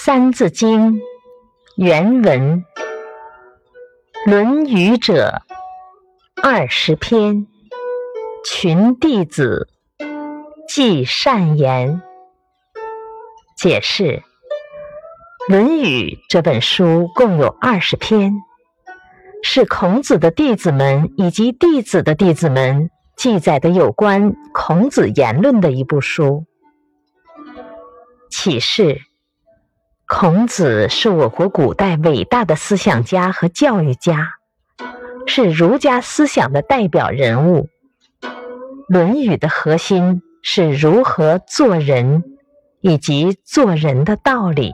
《三字经》原文：《论语》者，二十篇，群弟子，记善言。解释：《论语》这本书共有二十篇，是孔子的弟子们以及弟子的弟子们记载的有关孔子言论的一部书。启示。孔子是我国古代伟大的思想家和教育家，是儒家思想的代表人物。《论语》的核心是如何做人，以及做人的道理。